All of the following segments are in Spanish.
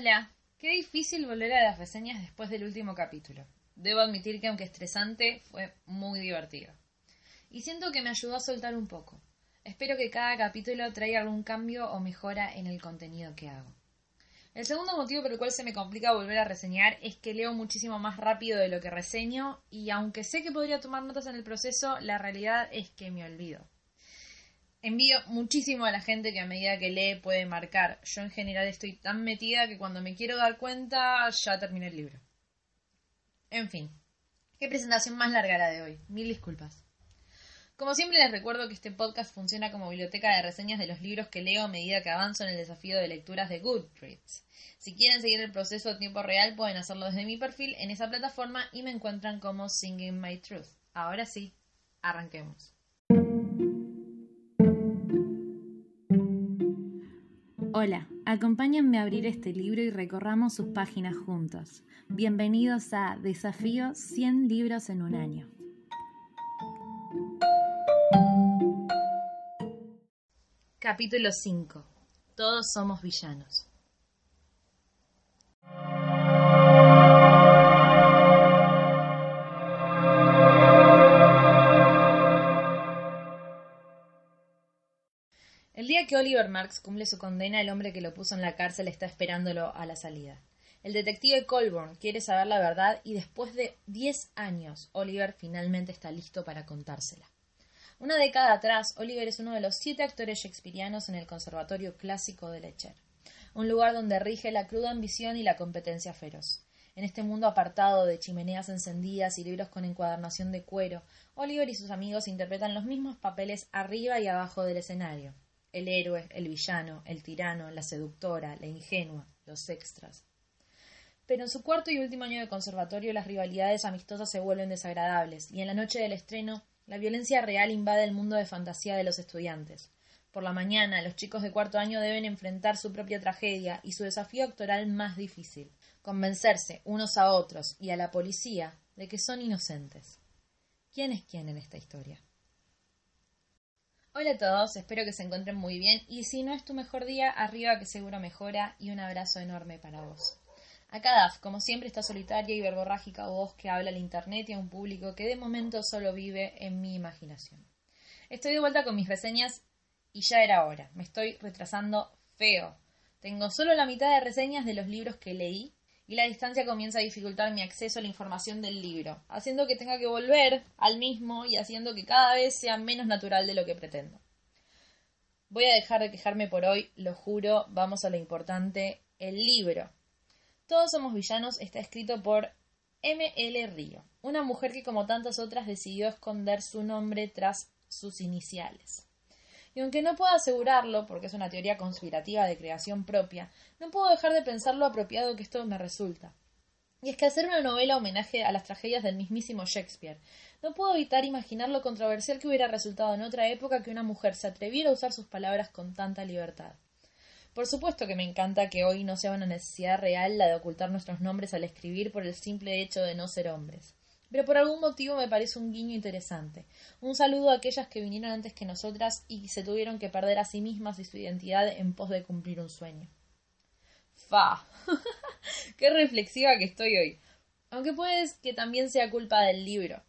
Hola, qué difícil volver a las reseñas después del último capítulo. Debo admitir que aunque estresante, fue muy divertido. Y siento que me ayudó a soltar un poco. Espero que cada capítulo traiga algún cambio o mejora en el contenido que hago. El segundo motivo por el cual se me complica volver a reseñar es que leo muchísimo más rápido de lo que reseño y aunque sé que podría tomar notas en el proceso, la realidad es que me olvido. Envío muchísimo a la gente que a medida que lee puede marcar. Yo en general estoy tan metida que cuando me quiero dar cuenta ya terminé el libro. En fin, qué presentación más larga la de hoy. Mil disculpas. Como siempre les recuerdo que este podcast funciona como biblioteca de reseñas de los libros que leo a medida que avanzo en el desafío de lecturas de Goodreads. Si quieren seguir el proceso a tiempo real pueden hacerlo desde mi perfil en esa plataforma y me encuentran como Singing My Truth. Ahora sí, arranquemos. Hola, acompáñenme a abrir este libro y recorramos sus páginas juntos. Bienvenidos a Desafío 100 libros en un año. Capítulo 5. Todos somos villanos. El día que Oliver Marks cumple su condena, el hombre que lo puso en la cárcel está esperándolo a la salida. El detective Colburn quiere saber la verdad y después de diez años, Oliver finalmente está listo para contársela. Una década atrás, Oliver es uno de los siete actores shakespearianos en el Conservatorio Clásico de Lecher, un lugar donde rige la cruda ambición y la competencia feroz. En este mundo apartado de chimeneas encendidas y libros con encuadernación de cuero, Oliver y sus amigos interpretan los mismos papeles arriba y abajo del escenario. El héroe, el villano, el tirano, la seductora, la ingenua, los extras. Pero en su cuarto y último año de conservatorio las rivalidades amistosas se vuelven desagradables, y en la noche del estreno la violencia real invade el mundo de fantasía de los estudiantes. Por la mañana, los chicos de cuarto año deben enfrentar su propia tragedia y su desafío actoral más difícil, convencerse unos a otros y a la policía de que son inocentes. ¿Quién es quién en esta historia? Hola a todos, espero que se encuentren muy bien y si no es tu mejor día, arriba que seguro mejora y un abrazo enorme para vos. Acá Daf, como siempre, está solitaria y verborrágica voz que habla al internet y a un público que de momento solo vive en mi imaginación. Estoy de vuelta con mis reseñas y ya era hora. Me estoy retrasando feo. Tengo solo la mitad de reseñas de los libros que leí y la distancia comienza a dificultar mi acceso a la información del libro, haciendo que tenga que volver al mismo y haciendo que cada vez sea menos natural de lo que pretendo. Voy a dejar de quejarme por hoy, lo juro, vamos a lo importante, el libro. Todos somos villanos está escrito por M. L. Río, una mujer que como tantas otras decidió esconder su nombre tras sus iniciales. Y aunque no puedo asegurarlo, porque es una teoría conspirativa de creación propia, no puedo dejar de pensar lo apropiado que esto me resulta. Y es que hacer una novela homenaje a las tragedias del mismísimo Shakespeare, no puedo evitar imaginar lo controversial que hubiera resultado en otra época que una mujer se atreviera a usar sus palabras con tanta libertad. Por supuesto que me encanta que hoy no sea una necesidad real la de ocultar nuestros nombres al escribir por el simple hecho de no ser hombres. Pero por algún motivo me parece un guiño interesante. Un saludo a aquellas que vinieron antes que nosotras y se tuvieron que perder a sí mismas y su identidad en pos de cumplir un sueño. Fa. Qué reflexiva que estoy hoy. Aunque puede que también sea culpa del libro.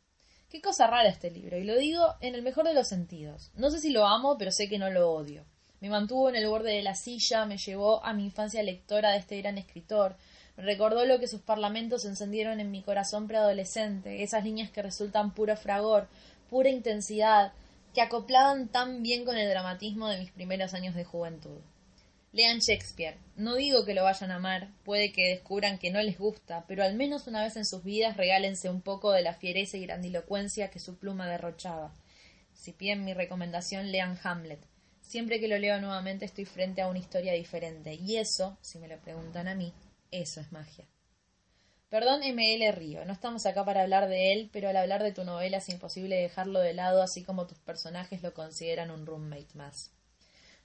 Qué cosa rara este libro, y lo digo en el mejor de los sentidos. No sé si lo amo, pero sé que no lo odio. Me mantuvo en el borde de la silla, me llevó a mi infancia lectora de este gran escritor, recordó lo que sus parlamentos encendieron en mi corazón preadolescente, esas líneas que resultan puro fragor, pura intensidad, que acoplaban tan bien con el dramatismo de mis primeros años de juventud. Lean Shakespeare. No digo que lo vayan a amar, puede que descubran que no les gusta, pero al menos una vez en sus vidas regálense un poco de la fiereza y grandilocuencia que su pluma derrochaba. Si piden mi recomendación, lean Hamlet. Siempre que lo leo nuevamente estoy frente a una historia diferente. Y eso, si me lo preguntan a mí, eso es magia. Perdón ML Río, no estamos acá para hablar de él, pero al hablar de tu novela es imposible dejarlo de lado, así como tus personajes lo consideran un roommate más.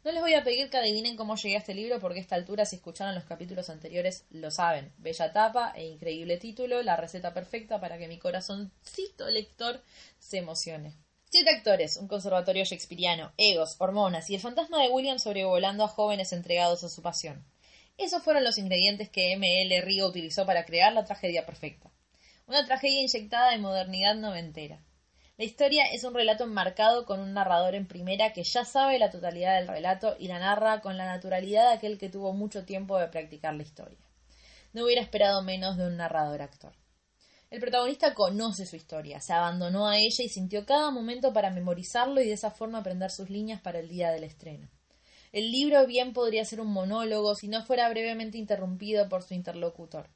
No les voy a pedir que adivinen cómo llegué a este libro, porque a esta altura, si escucharon los capítulos anteriores, lo saben. Bella tapa e increíble título, la receta perfecta para que mi corazoncito lector se emocione. Siete actores, un conservatorio shakespeariano, egos, hormonas y el fantasma de William sobrevolando a jóvenes entregados a su pasión. Esos fueron los ingredientes que M.L. Río utilizó para crear la tragedia perfecta. Una tragedia inyectada de modernidad noventera. La historia es un relato enmarcado con un narrador en primera que ya sabe la totalidad del relato y la narra con la naturalidad de aquel que tuvo mucho tiempo de practicar la historia. No hubiera esperado menos de un narrador actor. El protagonista conoce su historia, se abandonó a ella y sintió cada momento para memorizarlo y de esa forma aprender sus líneas para el día del estreno. El libro bien podría ser un monólogo si no fuera brevemente interrumpido por su interlocutor.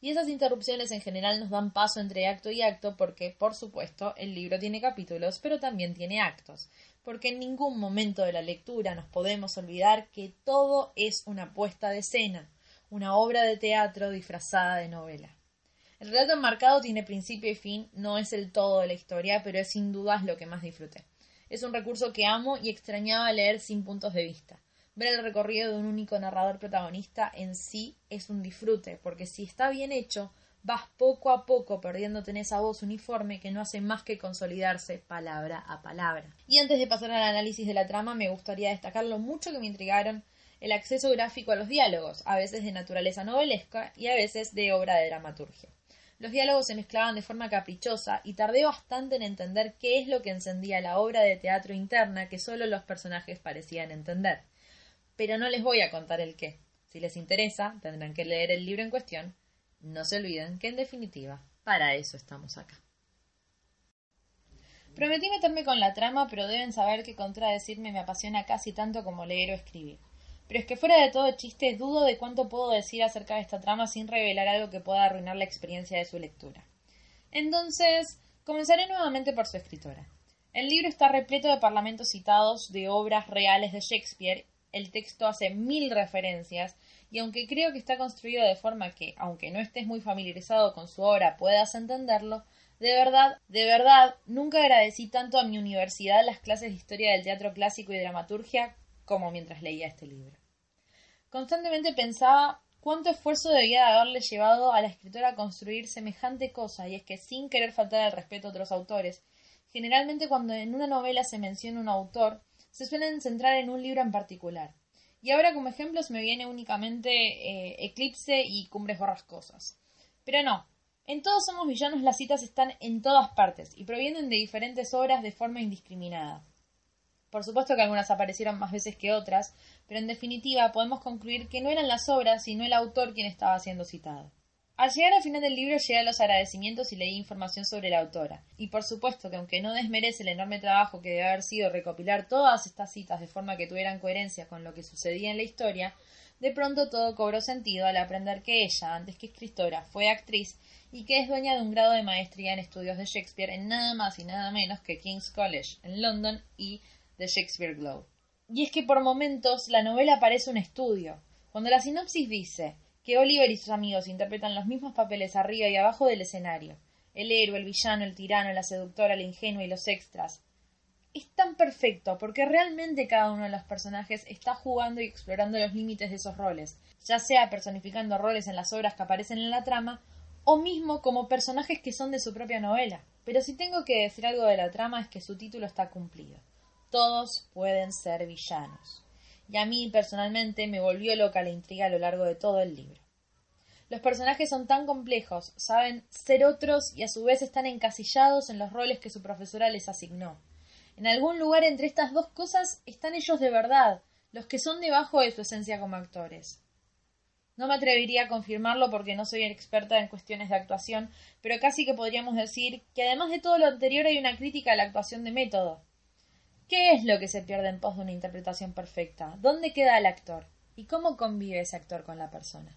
Y esas interrupciones en general nos dan paso entre acto y acto porque, por supuesto, el libro tiene capítulos, pero también tiene actos, porque en ningún momento de la lectura nos podemos olvidar que todo es una puesta de escena, una obra de teatro disfrazada de novela. El relato enmarcado tiene principio y fin, no es el todo de la historia, pero es sin dudas lo que más disfruté. Es un recurso que amo y extrañaba leer sin puntos de vista. Ver el recorrido de un único narrador protagonista en sí es un disfrute, porque si está bien hecho, vas poco a poco perdiéndote en esa voz uniforme que no hace más que consolidarse palabra a palabra. Y antes de pasar al análisis de la trama, me gustaría destacar lo mucho que me intrigaron el acceso gráfico a los diálogos, a veces de naturaleza novelesca y a veces de obra de dramaturgia. Los diálogos se mezclaban de forma caprichosa y tardé bastante en entender qué es lo que encendía la obra de teatro interna que solo los personajes parecían entender. Pero no les voy a contar el qué. Si les interesa, tendrán que leer el libro en cuestión. No se olviden que, en definitiva, para eso estamos acá. Prometí meterme con la trama, pero deben saber que contradecirme me apasiona casi tanto como leer o escribir. Pero es que fuera de todo chiste, dudo de cuánto puedo decir acerca de esta trama sin revelar algo que pueda arruinar la experiencia de su lectura. Entonces, comenzaré nuevamente por su escritora. El libro está repleto de parlamentos citados de obras reales de Shakespeare, el texto hace mil referencias, y aunque creo que está construido de forma que, aunque no estés muy familiarizado con su obra, puedas entenderlo, de verdad, de verdad, nunca agradecí tanto a mi universidad las clases de historia del teatro clásico y dramaturgia como mientras leía este libro. Constantemente pensaba cuánto esfuerzo debía de haberle llevado a la escritora a construir semejante cosa, y es que sin querer faltar al respeto a otros autores, generalmente cuando en una novela se menciona un autor, se suelen centrar en un libro en particular. Y ahora como ejemplos me viene únicamente eh, Eclipse y Cumbres Borrascosas. Pero no, en Todos Somos Villanos las citas están en todas partes y provienen de diferentes obras de forma indiscriminada. Por supuesto que algunas aparecieron más veces que otras, pero en definitiva podemos concluir que no eran las obras, sino el autor quien estaba siendo citado. Al llegar al final del libro llegué a los agradecimientos y leí información sobre la autora. Y por supuesto que aunque no desmerece el enorme trabajo que debe haber sido recopilar todas estas citas de forma que tuvieran coherencia con lo que sucedía en la historia, de pronto todo cobró sentido al aprender que ella, antes que escritora, fue actriz y que es dueña de un grado de maestría en estudios de Shakespeare en nada más y nada menos que King's College en London y Shakespeare Globe. Y es que por momentos la novela parece un estudio. Cuando la sinopsis dice que Oliver y sus amigos interpretan los mismos papeles arriba y abajo del escenario, el héroe, el villano, el tirano, la seductora, el ingenuo y los extras, es tan perfecto porque realmente cada uno de los personajes está jugando y explorando los límites de esos roles, ya sea personificando roles en las obras que aparecen en la trama o mismo como personajes que son de su propia novela. Pero si tengo que decir algo de la trama es que su título está cumplido. Todos pueden ser villanos. Y a mí personalmente me volvió loca la intriga a lo largo de todo el libro. Los personajes son tan complejos, saben ser otros y a su vez están encasillados en los roles que su profesora les asignó. En algún lugar entre estas dos cosas están ellos de verdad, los que son debajo de su esencia como actores. No me atrevería a confirmarlo porque no soy experta en cuestiones de actuación, pero casi que podríamos decir que además de todo lo anterior hay una crítica a la actuación de método. ¿Qué es lo que se pierde en pos de una interpretación perfecta? ¿Dónde queda el actor? ¿Y cómo convive ese actor con la persona?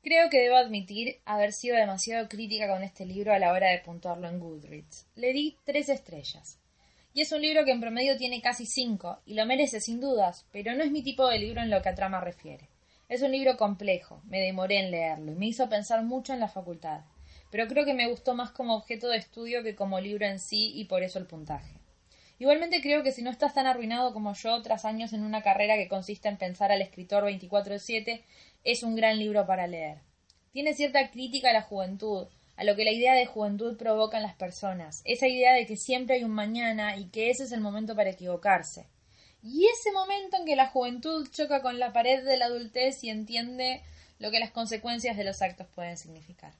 Creo que debo admitir haber sido demasiado crítica con este libro a la hora de puntuarlo en Goodreads. Le di tres estrellas. Y es un libro que en promedio tiene casi cinco, y lo merece sin dudas, pero no es mi tipo de libro en lo que a trama refiere. Es un libro complejo, me demoré en leerlo y me hizo pensar mucho en la facultad pero creo que me gustó más como objeto de estudio que como libro en sí y por eso el puntaje. Igualmente creo que si no estás tan arruinado como yo tras años en una carrera que consiste en pensar al escritor 24-7, es un gran libro para leer. Tiene cierta crítica a la juventud, a lo que la idea de juventud provoca en las personas, esa idea de que siempre hay un mañana y que ese es el momento para equivocarse. y ese momento en que la juventud choca con la pared de la adultez y entiende lo que las consecuencias de los actos pueden significar.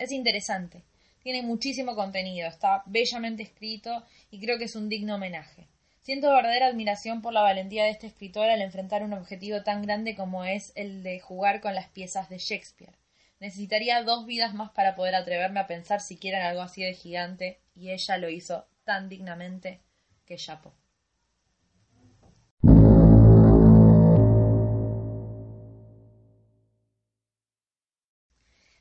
Es interesante, tiene muchísimo contenido, está bellamente escrito y creo que es un digno homenaje. Siento verdadera admiración por la valentía de este escritor al enfrentar un objetivo tan grande como es el de jugar con las piezas de Shakespeare. Necesitaría dos vidas más para poder atreverme a pensar siquiera en algo así de gigante, y ella lo hizo tan dignamente que chapó.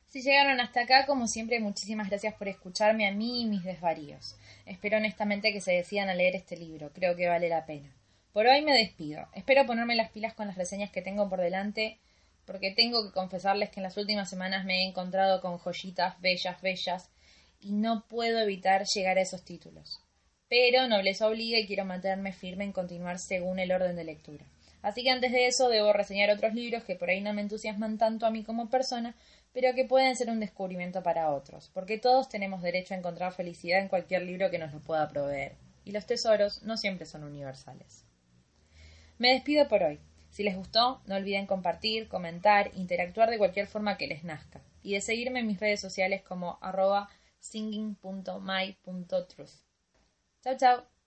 Si llegaron hasta acá, como siempre, muchísimas gracias por escucharme a mí y mis desvaríos. Espero honestamente que se decidan a leer este libro, creo que vale la pena. Por hoy me despido. Espero ponerme las pilas con las reseñas que tengo por delante, porque tengo que confesarles que en las últimas semanas me he encontrado con joyitas bellas, bellas, y no puedo evitar llegar a esos títulos. Pero no les obliga y quiero mantenerme firme en continuar según el orden de lectura. Así que antes de eso debo reseñar otros libros que por ahí no me entusiasman tanto a mí como persona, pero que pueden ser un descubrimiento para otros, porque todos tenemos derecho a encontrar felicidad en cualquier libro que nos lo pueda proveer, y los tesoros no siempre son universales. Me despido por hoy. Si les gustó, no olviden compartir, comentar, interactuar de cualquier forma que les nazca, y de seguirme en mis redes sociales como arroba singing.my.truth. Chao, chao.